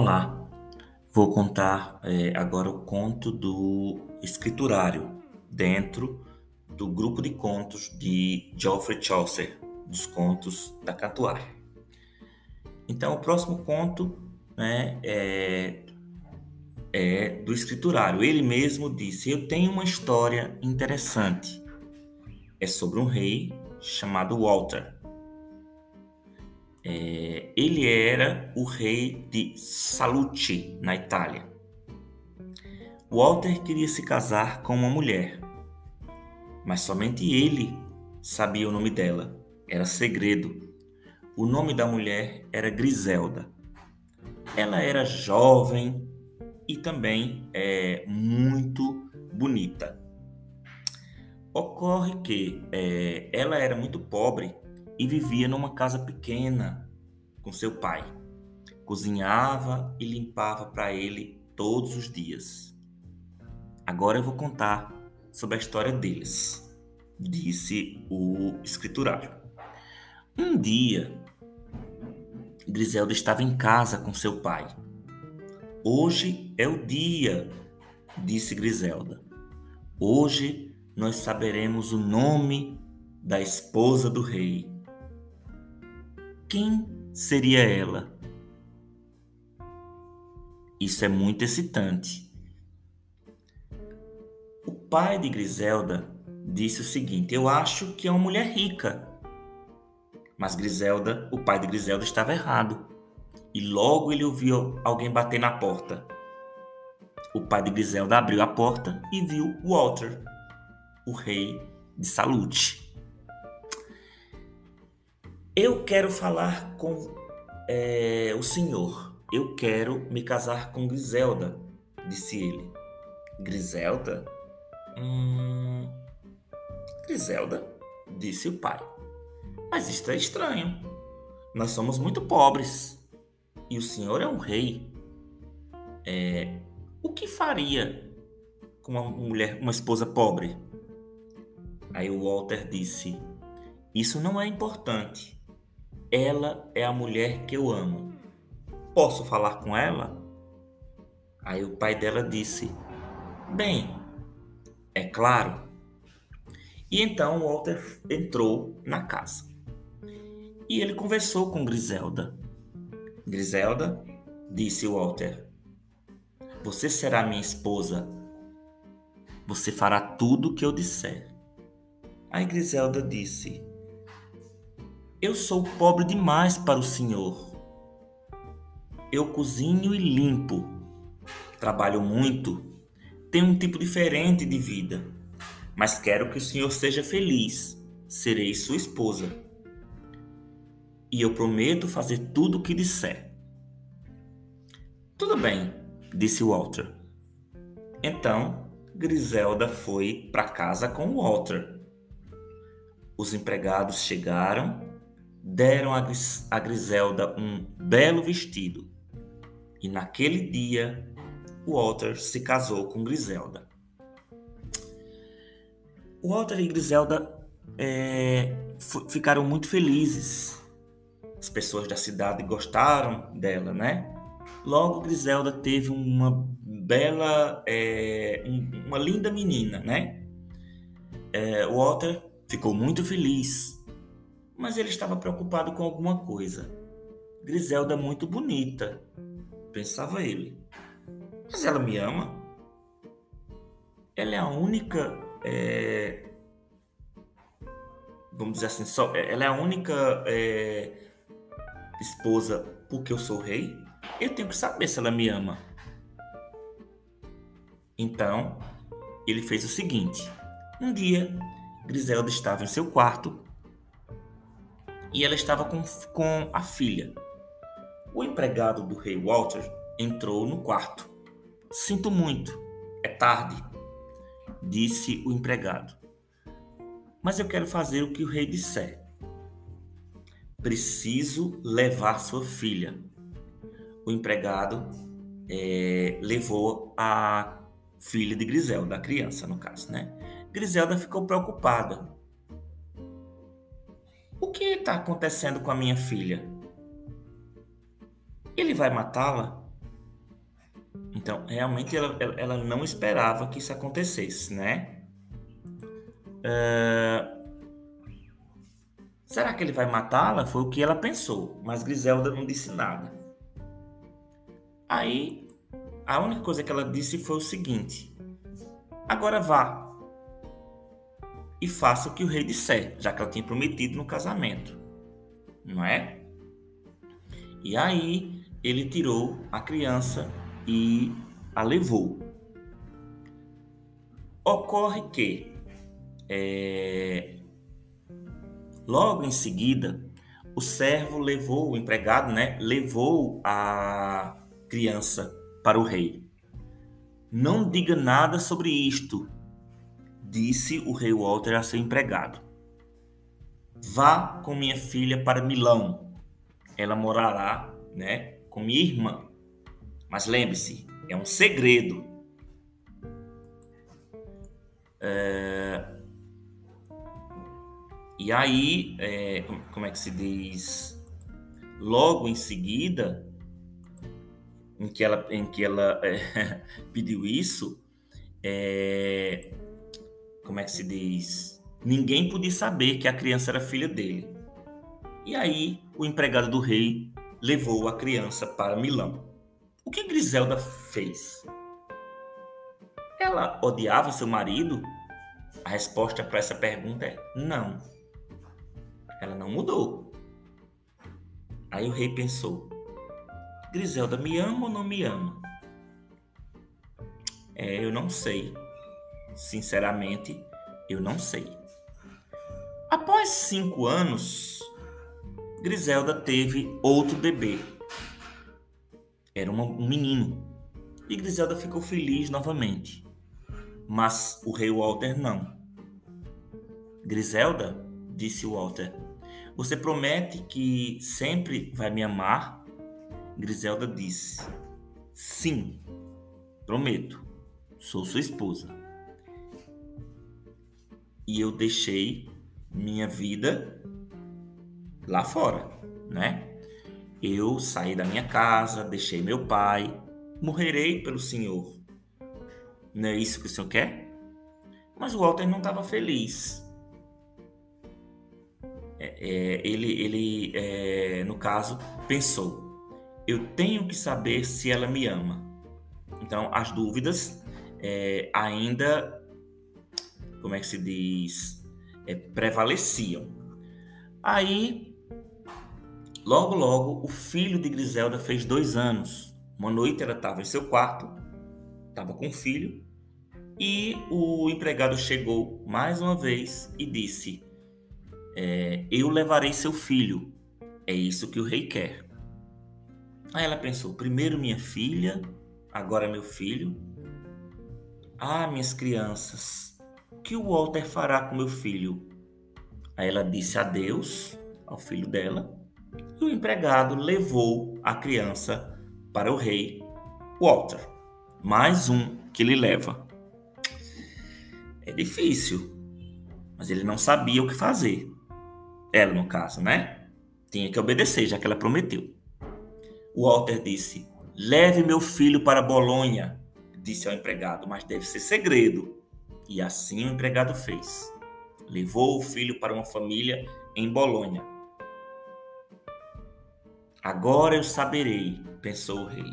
Olá, vou contar é, agora o conto do escriturário dentro do grupo de contos de Geoffrey Chaucer, dos contos da Catuar. Então, o próximo conto né, é, é do escriturário. Ele mesmo disse: Eu tenho uma história interessante. É sobre um rei chamado Walter é, ele era o rei de Salute, na Itália. Walter queria se casar com uma mulher, mas somente ele sabia o nome dela. Era segredo. O nome da mulher era Griselda. Ela era jovem e também é muito bonita. Ocorre que é, ela era muito pobre e vivia numa casa pequena com seu pai. Cozinhava e limpava para ele todos os dias. Agora eu vou contar sobre a história deles, disse o escriturário. Um dia, Griselda estava em casa com seu pai. Hoje é o dia, disse Griselda. Hoje nós saberemos o nome da esposa do rei. Quem seria ela? Isso é muito excitante. O pai de Griselda disse o seguinte: Eu acho que é uma mulher rica. Mas Griselda, o pai de Griselda, estava errado. E logo ele ouviu alguém bater na porta. O pai de Griselda abriu a porta e viu Walter, o rei de Salute. Eu quero falar com é, o senhor. Eu quero me casar com Griselda, disse ele. Griselda? Hum... Griselda, disse o pai. Mas isto é estranho. Nós somos muito pobres. E o senhor é um rei. É, o que faria com uma mulher, uma esposa pobre? Aí o Walter disse: Isso não é importante. Ela é a mulher que eu amo. Posso falar com ela? Aí o pai dela disse: Bem, é claro. E então Walter entrou na casa. E ele conversou com Griselda. Griselda, disse Walter, você será minha esposa. Você fará tudo o que eu disser. Aí Griselda disse: eu sou pobre demais para o Senhor. Eu cozinho e limpo. Trabalho muito. Tenho um tipo diferente de vida. Mas quero que o Senhor seja feliz. Serei sua esposa. E eu prometo fazer tudo o que disser. Tudo bem, disse Walter. Então, Griselda foi para casa com Walter. Os empregados chegaram deram a Griselda um belo vestido. E naquele dia, Walter se casou com Griselda. Walter e Griselda é, ficaram muito felizes. As pessoas da cidade gostaram dela, né? Logo, Griselda teve uma bela, é, uma linda menina, né? É, Walter ficou muito feliz mas ele estava preocupado com alguma coisa. Griselda é muito bonita, pensava ele. Mas ela me ama. Ela é a única. É... Vamos dizer assim, só, ela é a única é... esposa porque eu sou rei. Eu tenho que saber se ela me ama. Então, ele fez o seguinte: um dia, Griselda estava em seu quarto e ela estava com, com a filha. O empregado do rei Walter entrou no quarto. Sinto muito, é tarde, disse o empregado. Mas eu quero fazer o que o rei disser. Preciso levar sua filha. O empregado é, levou a filha de Griselda, a criança no caso, né? Griselda ficou preocupada o que está acontecendo com a minha filha? Ele vai matá-la? Então, realmente ela, ela não esperava que isso acontecesse, né? Uh, será que ele vai matá-la? Foi o que ela pensou, mas Griselda não disse nada. Aí, a única coisa que ela disse foi o seguinte: Agora vá e faça o que o rei disser, já que ela tinha prometido no casamento, não é? E aí ele tirou a criança e a levou. Ocorre que é, logo em seguida o servo levou o empregado, né? Levou a criança para o rei. Não diga nada sobre isto, disse o rei Walter a seu empregado. Vá com minha filha para Milão. Ela morará, né, com minha irmã. Mas lembre-se, é um segredo. É... E aí, é... como é que se diz? Logo em seguida, em que ela, em que ela é, pediu isso, é, como é que se diz? Ninguém podia saber que a criança era filha dele. E aí o empregado do rei levou a criança para Milão. O que Griselda fez? Ela odiava seu marido? A resposta para essa pergunta é não. Ela não mudou. Aí o rei pensou: Griselda me ama ou não me ama? É, eu não sei. Sinceramente, eu não sei. Após cinco anos, Griselda teve outro bebê. Era um menino. E Griselda ficou feliz novamente. Mas o rei Walter não. Griselda, disse Walter, você promete que sempre vai me amar Griselda disse: Sim, prometo, sou sua esposa. E eu deixei minha vida lá fora, né? Eu saí da minha casa, deixei meu pai, morrerei pelo Senhor. Não é isso que o Senhor quer? Mas o Walter não estava feliz. É, é, ele, ele é, no caso, pensou: eu tenho que saber se ela me ama. Então, as dúvidas é, ainda, como é que se diz, é, prevaleciam. Aí, logo, logo, o filho de Griselda fez dois anos. Uma noite ela estava em seu quarto, estava com o filho, e o empregado chegou mais uma vez e disse: é, Eu levarei seu filho. É isso que o rei quer. Aí ela pensou: primeiro minha filha, agora meu filho. Ah, minhas crianças, que o Walter fará com meu filho? Aí ela disse adeus ao filho dela e o empregado levou a criança para o rei Walter. Mais um que ele leva. É difícil, mas ele não sabia o que fazer. Ela, no caso, né? Tinha que obedecer, já que ela prometeu. Walter disse: Leve meu filho para Bolonha, disse ao empregado, mas deve ser segredo. E assim o empregado fez. Levou o filho para uma família em Bolonha. Agora eu saberei, pensou o rei.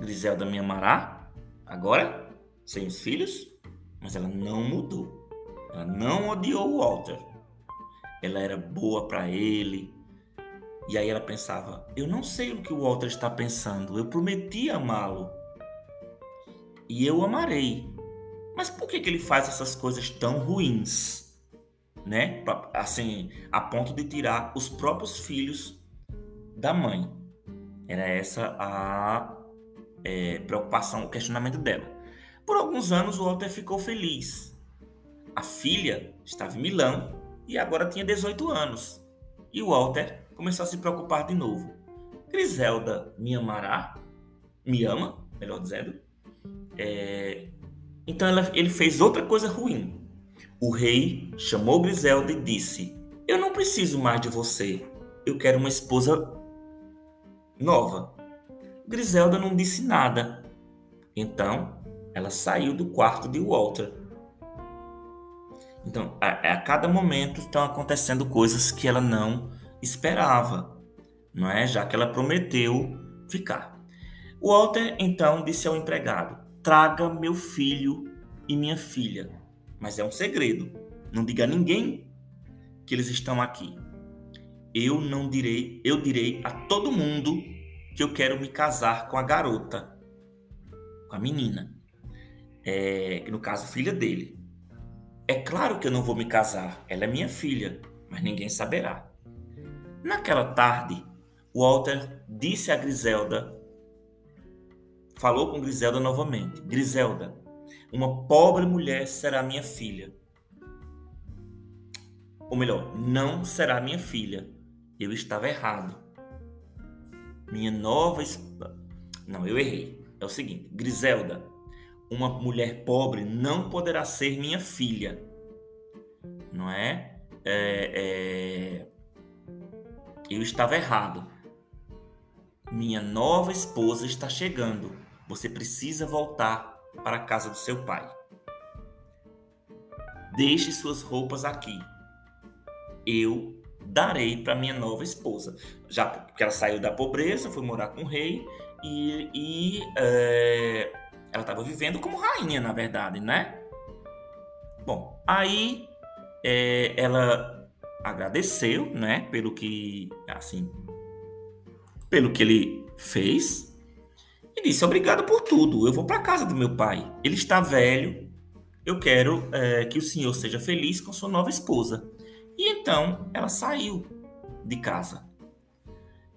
Griselda me amará? Agora? Sem os filhos? Mas ela não mudou. Ela não odiou o Walter. Ela era boa para ele, e aí ela pensava: eu não sei o que o Walter está pensando, eu prometi amá-lo. E eu amarei. Mas por que, que ele faz essas coisas tão ruins? Né? Assim, a ponto de tirar os próprios filhos da mãe. Era essa a é, preocupação, o questionamento dela. Por alguns anos, Walter ficou feliz. A filha estava em Milão e agora tinha 18 anos. E Walter começou a se preocupar de novo. Griselda me amará? Me ama, melhor dizendo. É... Então ela, ele fez outra coisa ruim. O rei chamou Griselda e disse: Eu não preciso mais de você. Eu quero uma esposa nova. Griselda não disse nada, Então, ela saiu do quarto de Walter. Então, a, a cada momento estão acontecendo coisas que ela não esperava, não é? Já que ela prometeu ficar. Walter então disse ao empregado: Traga meu filho e minha filha. Mas é um segredo. Não diga a ninguém que eles estão aqui. Eu não direi, eu direi a todo mundo que eu quero me casar com a garota, com a menina. É, no caso, filha dele. É claro que eu não vou me casar, ela é minha filha, mas ninguém saberá. Naquela tarde, Walter disse a Griselda, falou com Griselda novamente: Griselda, uma pobre mulher será minha filha. Ou melhor, não será minha filha. Eu estava errado. Minha nova. Não, eu errei. É o seguinte: Griselda, uma mulher pobre não poderá ser minha filha. Não é? é, é... Eu estava errado. Minha nova esposa está chegando. Você precisa voltar para a casa do seu pai. Deixe suas roupas aqui. Eu darei para minha nova esposa. Já porque ela saiu da pobreza, foi morar com o rei e, e é, ela estava vivendo como rainha, na verdade, né? Bom, aí é, ela agradeceu, né, pelo que, assim, pelo que ele fez e disse: Obrigado por tudo, eu vou para casa do meu pai. Ele está velho, eu quero é, que o senhor seja feliz com sua nova esposa. E então ela saiu de casa.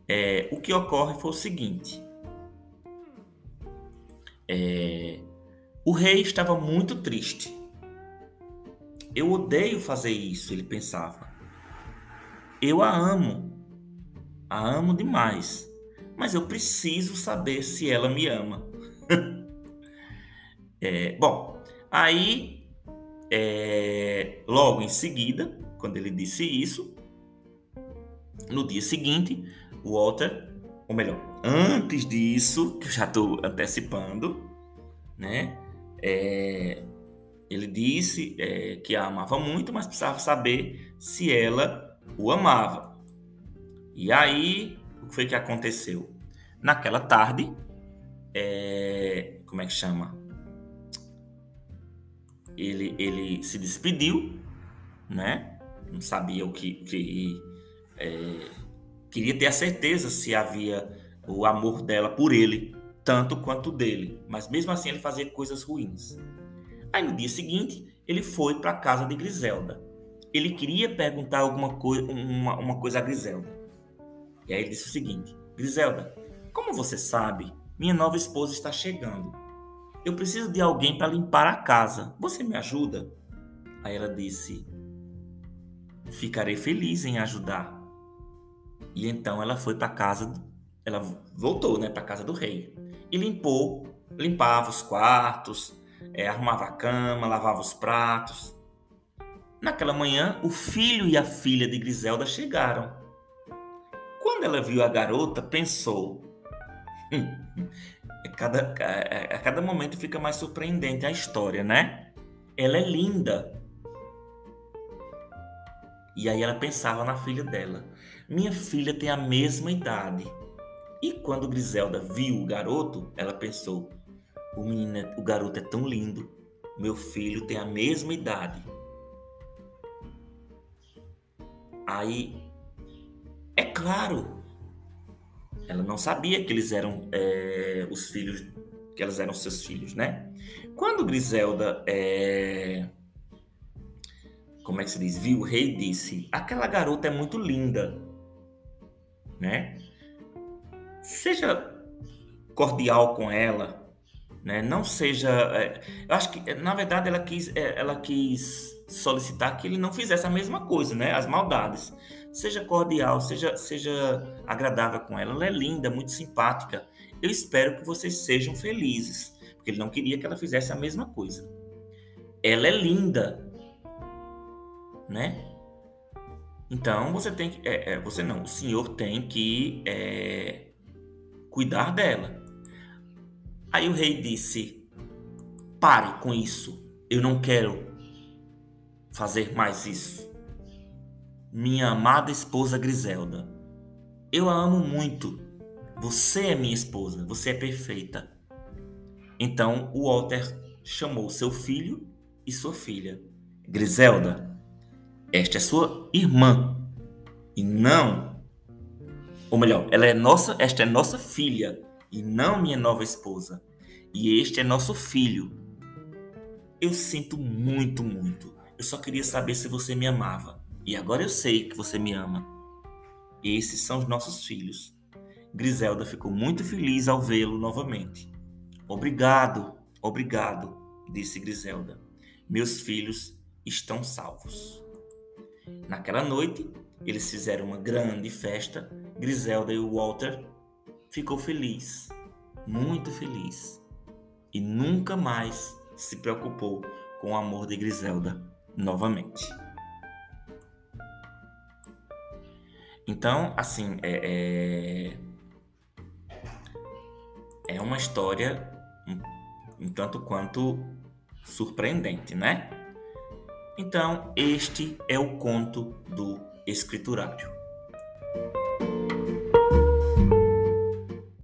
É, o que ocorre foi o seguinte: é, o rei estava muito triste. Eu odeio fazer isso, ele pensava. Eu a amo, a amo demais mas eu preciso saber se ela me ama. é, bom, aí, é, logo em seguida, quando ele disse isso, no dia seguinte, o Walter, ou melhor, antes disso, que eu já estou antecipando, né? É, ele disse é, que a amava muito, mas precisava saber se ela o amava. E aí o que foi que aconteceu? Naquela tarde, é, como é que chama? Ele, ele se despediu, né? Não sabia o que. que é, queria ter a certeza se havia o amor dela por ele, tanto quanto dele. Mas mesmo assim ele fazia coisas ruins. Aí no dia seguinte, ele foi para a casa de Griselda. Ele queria perguntar alguma coisa, uma, uma coisa a Griselda. E aí ele disse o seguinte: Griselda, como você sabe, minha nova esposa está chegando. Eu preciso de alguém para limpar a casa. Você me ajuda? Aí ela disse: Ficarei feliz em ajudar. E então ela foi para casa, ela voltou, né, para casa do rei e limpou, limpava os quartos, é, arrumava a cama, lavava os pratos. Naquela manhã, o filho e a filha de Griselda chegaram. Quando ela viu a garota, pensou: hum, a, cada, a, a cada momento fica mais surpreendente a história, né? Ela é linda. E aí ela pensava na filha dela. Minha filha tem a mesma idade. E quando Griselda viu o garoto, ela pensou: o menino, é, o garoto é tão lindo. Meu filho tem a mesma idade. Aí é claro. Ela não sabia que eles eram é, os filhos, que elas eram seus filhos, né? Quando Griselda, é, como é que se diz, viu o rei, disse: aquela garota é muito linda, né? Seja cordial com ela, né? Não seja, é, eu acho que na verdade ela quis, é, ela quis solicitar que ele não fizesse a mesma coisa, né? As maldades. Seja cordial, seja, seja agradável com ela. Ela é linda, muito simpática. Eu espero que vocês sejam felizes, porque ele não queria que ela fizesse a mesma coisa. Ela é linda, né? Então você tem que, é, é, você não, o senhor tem que é, cuidar dela. Aí o rei disse: Pare com isso, eu não quero fazer mais isso. Minha amada esposa Griselda, eu a amo muito. Você é minha esposa, você é perfeita. Então o Walter chamou seu filho e sua filha. Griselda, esta é sua irmã e não, ou melhor, ela é nossa, esta é nossa filha e não minha nova esposa. E este é nosso filho. Eu sinto muito, muito. Eu só queria saber se você me amava. E agora eu sei que você me ama. Esses são os nossos filhos. Griselda ficou muito feliz ao vê-lo novamente. Obrigado, obrigado, disse Griselda. Meus filhos estão salvos. Naquela noite, eles fizeram uma grande festa. Griselda e o Walter ficou feliz, muito feliz, e nunca mais se preocupou com o amor de Griselda novamente. Então, assim, é, é, é uma história um, um tanto quanto surpreendente, né? Então, este é o conto do escriturário.